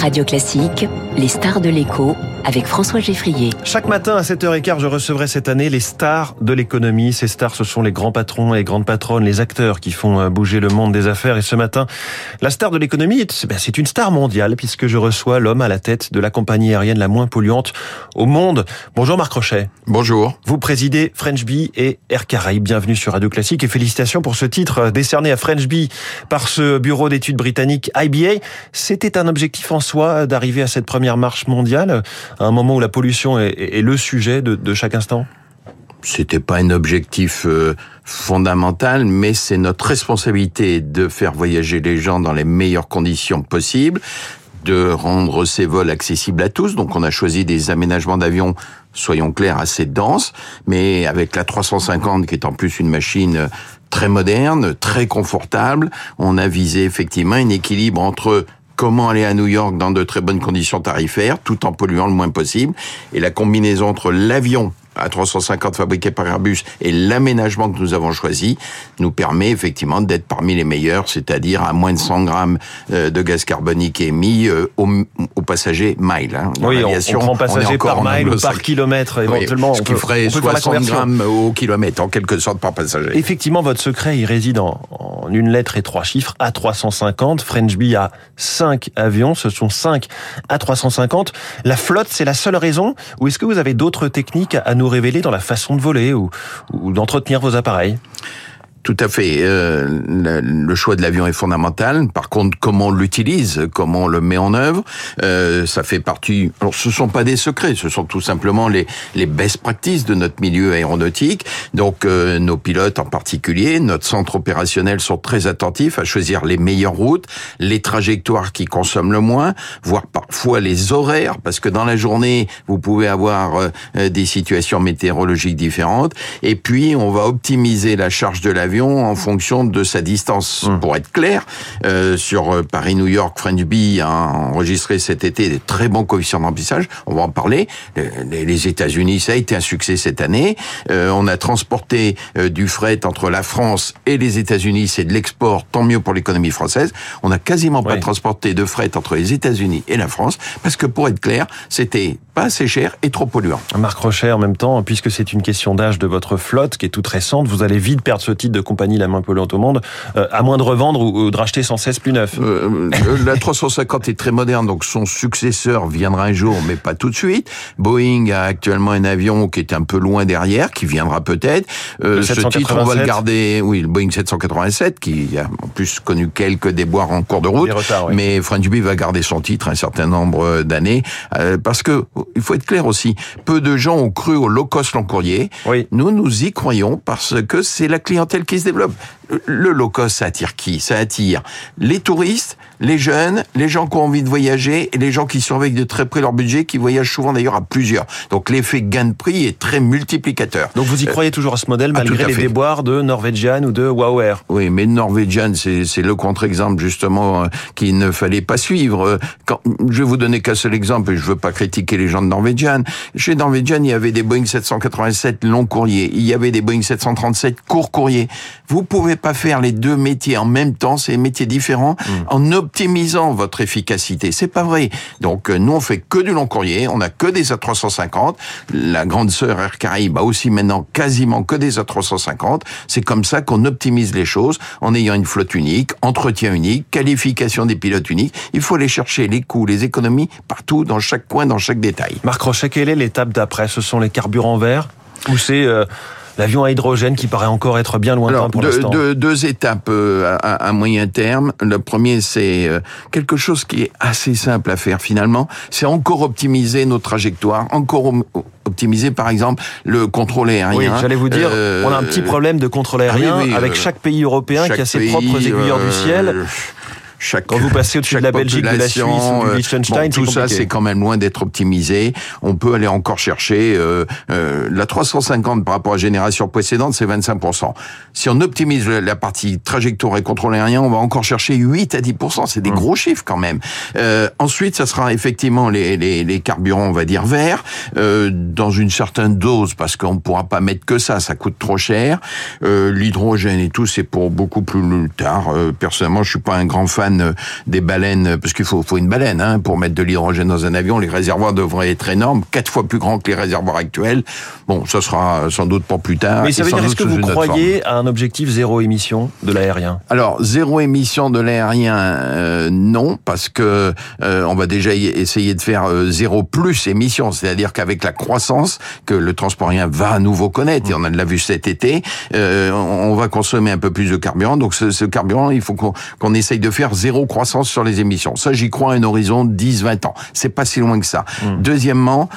Radio Classique, les stars de l'écho avec François Geffrier. Chaque matin à 7h15, je recevrai cette année les stars de l'économie. Ces stars, ce sont les grands patrons et les grandes patronnes, les acteurs qui font euh, bouger le monde des affaires. Et ce matin, la star de l'économie, ben, c'est une star mondiale puisque je reçois l'homme à la tête de la compagnie aérienne la moins polluante au monde. Bonjour Marc Rochet. Bonjour. Vous présidez French Bee et Air Caraïbes. Bienvenue sur Radio Classique et félicitations pour ce titre euh, décerné à French Bee par ce bureau d'études britannique IBA. C'était un objectif en soi d'arriver à cette première marche mondiale à un moment où la pollution est, le sujet de, chaque instant? C'était pas un objectif euh, fondamental, mais c'est notre responsabilité de faire voyager les gens dans les meilleures conditions possibles, de rendre ces vols accessibles à tous. Donc on a choisi des aménagements d'avions, soyons clairs, assez denses, mais avec la 350 qui est en plus une machine très moderne, très confortable, on a visé effectivement un équilibre entre comment aller à New York dans de très bonnes conditions tarifaires, tout en polluant le moins possible. Et la combinaison entre l'avion à 350 fabriqués par Airbus et l'aménagement que nous avons choisi nous permet effectivement d'être parmi les meilleurs, c'est-à-dire à moins de 100 grammes euh, de gaz carbonique émis euh, aux, passagers mile. Hein. Oui, on, prend passager par mile ou par kilomètre éventuellement. ce qui ferait 60 grammes au kilomètre en quelque sorte par passager. Effectivement, votre secret, il réside en, en une lettre et trois chiffres, A350. French Bee a 5 avions, ce sont 5 A350. La flotte, c'est la seule raison ou est-ce que vous avez d'autres techniques à nous révéler dans la façon de voler ou, d'entretenir vos appareils tout à fait. Euh, le, choix de l'avion est fondamental. Par contre, comment on l'utilise, comment on le met en œuvre, euh, ça fait partie. Alors, ce sont pas des secrets, ce sont tout simplement les les best practices de notre milieu aéronautique. Donc, euh, nos pilotes en particulier, notre centre opérationnel sont très attentifs à choisir les meilleures routes, les trajectoires qui consomment le moins, voire parfois les horaires, parce que dans la journée, vous pouvez avoir euh, des situations météorologiques différentes. Et puis, on va optimiser la charge de l'avion en fonction de sa distance. Hum. Pour être clair, euh, sur euh, Paris-New York, French Bee a enregistré cet été des très bons coefficients d'emplissage. On va en parler. Les, États-Unis, ça a été un succès cette année. Euh, on a transporté du fret entre la France et les États-Unis. C'est de l'export, tant mieux pour l'économie française. On n'a quasiment pas transporté de fret entre les États-Unis et la France parce que pour être clair, c'était pas assez cher et trop polluant. Marc Rocher, en même temps, puisque c'est une question d'âge de votre flotte qui est toute récente, vous allez vite perdre ce titre de compagnie la moins polluante au monde, euh, à moins de revendre ou, de racheter sans cesse plus neuf. Euh, euh, la 350 est très moderne, donc son successeur viendra un jour, mais pas tout de suite. Boeing a actuellement un avion qui est un peu loin derrière, qui viendra peut-être. ce titre, on va le garder. Oui, le Boeing 787, qui a en plus connu quelques déboires en cours de route. Mais French Bee va garder son titre un certain nombre d'années, parce que il faut être clair aussi. Peu de gens ont cru au low cost long courrier. Oui. Nous, nous y croyons parce que c'est la clientèle qui se développe. Le low cost, ça attire qui? Ça attire les touristes, les jeunes, les gens qui ont envie de voyager et les gens qui surveillent de très près leur budget, qui voyagent souvent d'ailleurs à plusieurs. Donc l'effet gain de prix est très multiplicateur. Donc vous y croyez toujours à ce modèle ah, malgré les déboires de Norwegian ou de Wow Air Oui, mais Norwegian, c'est le contre-exemple justement euh, qu'il ne fallait pas suivre. Euh, quand, je vais vous donner qu'un seul exemple et je veux pas critiquer les gens de Norwegian. Chez Norwegian, il y avait des Boeing 787 long courrier, il y avait des Boeing 737 court courrier. Vous pouvez pas faire les deux métiers en même temps, c'est des métiers différents, mmh. en optimisant votre efficacité. C'est pas vrai. Donc euh, nous on fait que du long courrier, on a que des A350. La grande sœur Air Caraïbes a aussi maintenant quasiment que des A350. C'est comme ça qu'on optimise les choses en ayant une flotte unique, entretien unique, qualification des pilotes uniques. Il faut aller chercher les coûts, les économies partout, dans chaque coin, dans chaque détail. Marc Rochet, quelle est l'étape d'après? Ce sont les carburants verts? Ou c'est euh, l'avion à hydrogène qui paraît encore être bien lointain pour l'instant. Deux, deux, étapes euh, à, moyen terme. Le premier, c'est euh, quelque chose qui est assez simple à faire finalement. C'est encore optimiser nos trajectoires, encore optimiser par exemple le contrôle aérien. Oui, j'allais vous dire, euh, on a un petit problème de contrôle aérien avec chaque pays européen qui a ses propres aiguilleurs du ciel. Chaque, Quand vous passez au-dessus de la Belgique, de la Suisse, du Liechtenstein, tout ça c'est quand même loin d'être optimisé. On peut aller encore chercher euh, euh, la 350 par rapport à la génération précédente, c'est 25% Si on optimise la partie trajectoire et contrôle aérien, on va encore chercher 8 à 10 C'est des mmh. gros chiffres quand même. Euh, ensuite, ça sera effectivement les, les, les carburants, on va dire verts, euh, dans une certaine dose, parce qu'on ne pourra pas mettre que ça, ça coûte trop cher. Euh, L'hydrogène et tout, c'est pour beaucoup plus tard. Euh, personnellement, je suis pas un grand fan méthane des baleines, parce qu'il faut, faut une baleine hein, pour mettre de l'hydrogène dans un avion. Les réservoirs devraient être énormes, quatre fois plus grands que les réservoirs actuels. Bon, ça sera sans doute pour plus tard. Mais ça veut dire, est-ce que vous croyez à un objectif zéro émission de l'aérien? Alors, zéro émission de l'aérien, euh, non, parce que euh, on va déjà essayer de faire euh, zéro plus émission, c'est-à-dire qu'avec la croissance que le transport aérien va à nouveau connaître, et on la vue cet été, on va consommer un peu plus de carburant, donc ce, ce carburant, il faut qu'on essaye de faire zéro croissance sur les émissions. Ça, j'y crois à un horizon 10-20 ans. C'est pas si loin que ça. Mmh. Deuxièmement,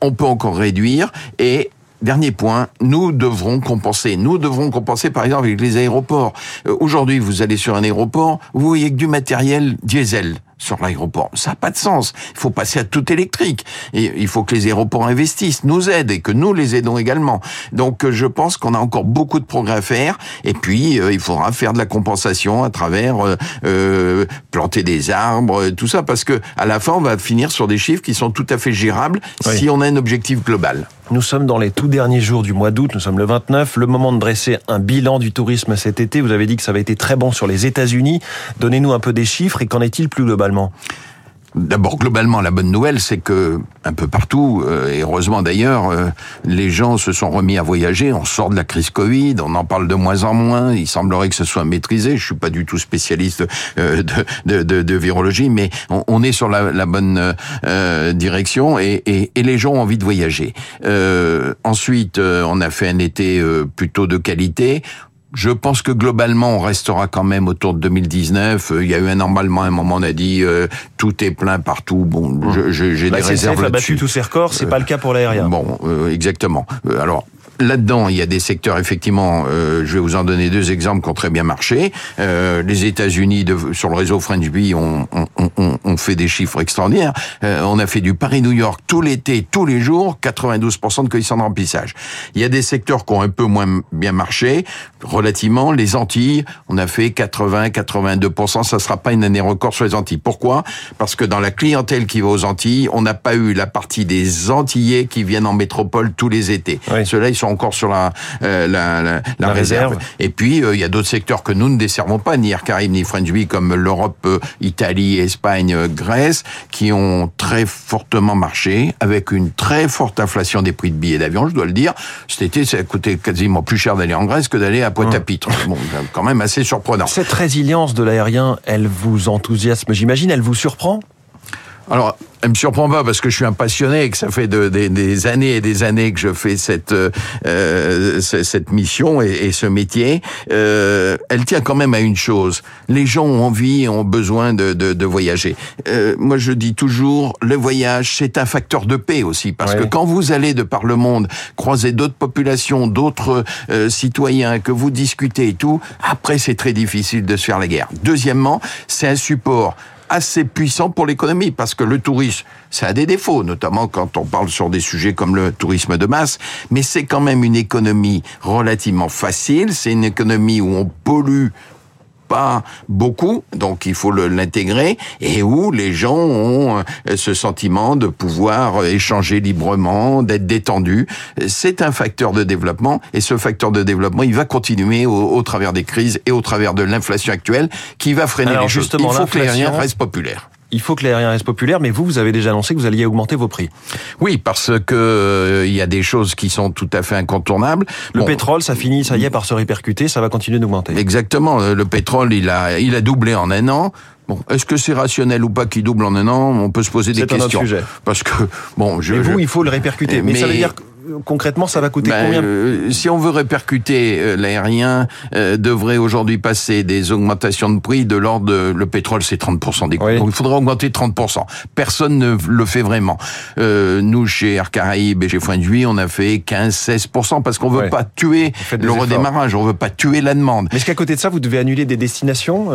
on peut encore réduire et Dernier point, nous devrons compenser. Nous devrons compenser, par exemple, avec les aéroports. Euh, aujourd'hui, vous allez sur un aéroport, vous voyez que du matériel diesel sur l'aéroport. Ça n'a pas de sens. Il faut passer à tout électrique. Et il faut que les aéroports investissent, nous aident et que nous les aidons également. Donc euh, je pense qu'on a encore beaucoup de progrès à faire. Et puis euh, il faudra faire de la compensation à travers euh, planter des arbres, tout ça, parce que à la fin on va finir sur des chiffres qui sont tout à fait gérables si on a un objectif global. Nous sommes dans les tout derniers jours du mois d'août, nous sommes le 29, le moment de dresser un bilan du tourisme cet été. Vous avez dit que ça avait été très bon sur les États-Unis. Donnez-nous un peu des chiffres et qu'en est-il plus globalement? D'abord, globalement, la bonne nouvelle, c'est que un peu partout, euh, et heureusement d'ailleurs, euh, les gens se sont remis à voyager. On sort de la crise Covid, on en parle de moins en moins. Il semblerait que ce soit maîtrisé. Je suis pas du tout spécialiste euh, de, de, de, virologie, mais on, est sur la, bonne direction et, et, et, les gens ont envie de voyager. ensuite, on a fait un été plutôt de qualité. Je pense que globalement, on restera quand même autour de 2019. Euh, il y a eu un emballement à un moment, on a dit euh, tout est plein partout. Bon, j'ai des réserves là a battu tous ses records, c'est pas le cas pour l'aérien. Bon, exactement. alors, Là-dedans, il y a des secteurs, effectivement, euh, je vais vous en donner deux exemples qui ont très bien marché. Euh, les États-Unis, sur le réseau French Bee, ont on, on, fait des chiffres extraordinaires. Euh, on a fait du Paris-New York tout l'été, tous les jours, 92% de coefficient de remplissage. Il y a des secteurs qui ont un peu moins bien marché, relativement. Les Antilles, on a fait 80-82%. Ça sera pas une année record sur les Antilles. Pourquoi? Parce que dans la clientèle qui va aux Antilles, on n'a pas eu la partie des Antillais qui viennent en métropole tous les étés. Ceux-là, ils sont encore sur la, euh, la, la, la, réserve. Et puis, euh, il y a d'autres secteurs que nous ne desservons pas, ni Air Caraïbes, ni French Bee, comme l'Europe, euh, Italie, Espagne, Grèce, qui ont très fortement marché, avec une très forte inflation des prix de billets d'avion, je dois le dire. Cet été, ça a coûté quasiment plus cher d'aller en Grèce que d'aller à Pointe-à-Pitre. Bon, quand même assez surprenant. Cette résilience de l'aérien, elle vous enthousiasme, j'imagine, elle vous surprend? Alors, elle me surprend pas parce que je suis un passionné et que ça fait de, des années et des années que je fais cette euh, cette mission et, ce métier. Euh, elle tient quand même à une chose les gens ont envie, ont besoin de, de, de voyager. Euh, moi, je dis toujours, le voyage, c'est un facteur de paix aussi, parce que quand vous allez de par le monde croiser d'autres populations, d'autres euh, citoyens, que vous discutez et tout, après, c'est très difficile de se faire la guerre. Deuxièmement, c'est un support assez puissant pour l'économie, parce que le tourisme, ça a des défauts, notamment quand on parle sur des sujets comme le tourisme de masse, mais c'est quand même une économie relativement facile, c'est une économie où on pollue pas beaucoup, donc il faut l'intégrer, et où les gens ont euh, ce sentiment de pouvoir échanger librement, d'être détendus. C'est un facteur de développement, et ce facteur de développement, il va continuer au, travers des crises et au travers de l'inflation actuelle, qui va freiner les choses. Il faut que l'aérien reste populaire il faut que l'aérien reste populaire, mais vous, vous avez déjà annoncé que vous alliez augmenter vos prix. Oui, parce que euh, il y a des choses qui sont tout à fait incontournables. Le pétrole, ça finit, ça y est, par se répercuter, ça va continuer d'augmenter. Exactement. Le pétrole, il a, il a doublé en un an. Bon, est-ce que c'est rationnel ou pas qu'il double en un an? On peut se poser des questions. C'est un autre sujet. Parce que bon, je. Mais vous, il faut le répercuter. Mais, mais ça veut dire concrètement, ça va coûter ben, combien euh, Si on veut répercuter euh, l'aérien, euh, devrait aujourd'hui passer des augmentations de prix de l'ordre de le pétrole, c'est 30% des coûts. Donc il faudrait augmenter 30%. Personne ne le fait vraiment. nous, chez Air Caraïbes et chez Foin on a fait 15-16% parce qu'on veut pas tuer le redémarrage, on veut pas tuer la demande. Mais est-ce qu'à côté de ça, vous devez annuler des destinations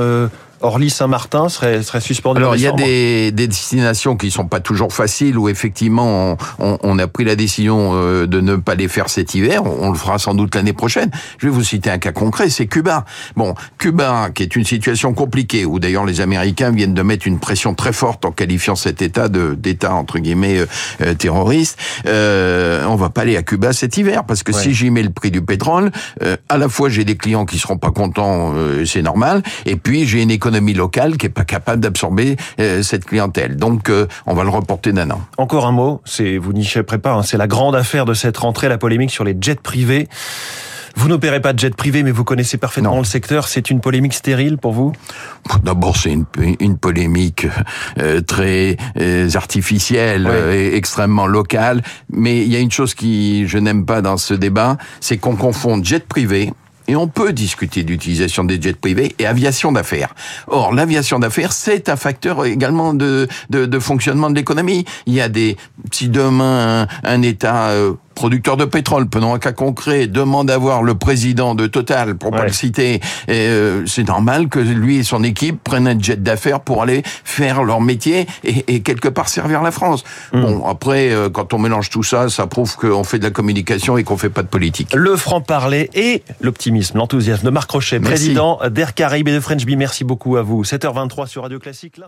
Orly-Saint-Martin serait, serait suspendu Alors, il y a des, des, destinations qui sont pas toujours faciles, où effectivement, on, on, a pris la décision euh, de ne pas les faire cet hiver. On, le fera sans doute l'année prochaine. Je vais vous citer un cas concret, c'est Cuba. Bon, Cuba, qui est une situation compliquée, où d'ailleurs les Américains viennent de mettre une pression très forte en qualifiant cet État de d'État entre guillemets euh, euh terroriste. Euh, on va pas aller à Cuba cet hiver, parce que si j'y mets le prix du pétrole, euh, à la fois j'ai des clients qui seront pas contents, c'est normal, et puis j'ai une économie l'économie locale qui est pas capable d'absorber cette clientèle. Donc, on va le reporter d'un an. Encore un mot, c'est vous n'y échapperez pas, hein, c'est la grande affaire de cette rentrée, la polémique sur les jets privés. Vous n'opérez pas de jet privé, mais vous connaissez parfaitement le secteur. C'est une polémique stérile pour vous? D'abord, c'est une, une, polémique euh, très euh, artificielle euh, et extrêmement locale. Mais il y a une chose qui je n'aime pas dans ce débat, c'est qu'on confond jet privé et on peut discuter d'utilisation des jets privés et aviation d'affaires. Or, l'aviation d'affaires, c'est un facteur également de, de, de fonctionnement de l'économie. Il y a des, si demain un, un État producteur de pétrole, prenons un cas concret, demande à voir le président de Total, pour pas le citer, euh, c'est normal que lui et son équipe prennent un jet d'affaires pour aller faire leur métier et, quelque part servir la France. Hmm. Bon, après, euh, quand on mélange tout ça, ça prouve qu'on fait de la communication et qu'on fait pas de politique. Le franc-parler et l'optimisme, l'enthousiasme de Marc Rochet, président d'Air Caraïbes et de French Bee. Merci beaucoup à vous. 7h23 sur Radio Classique,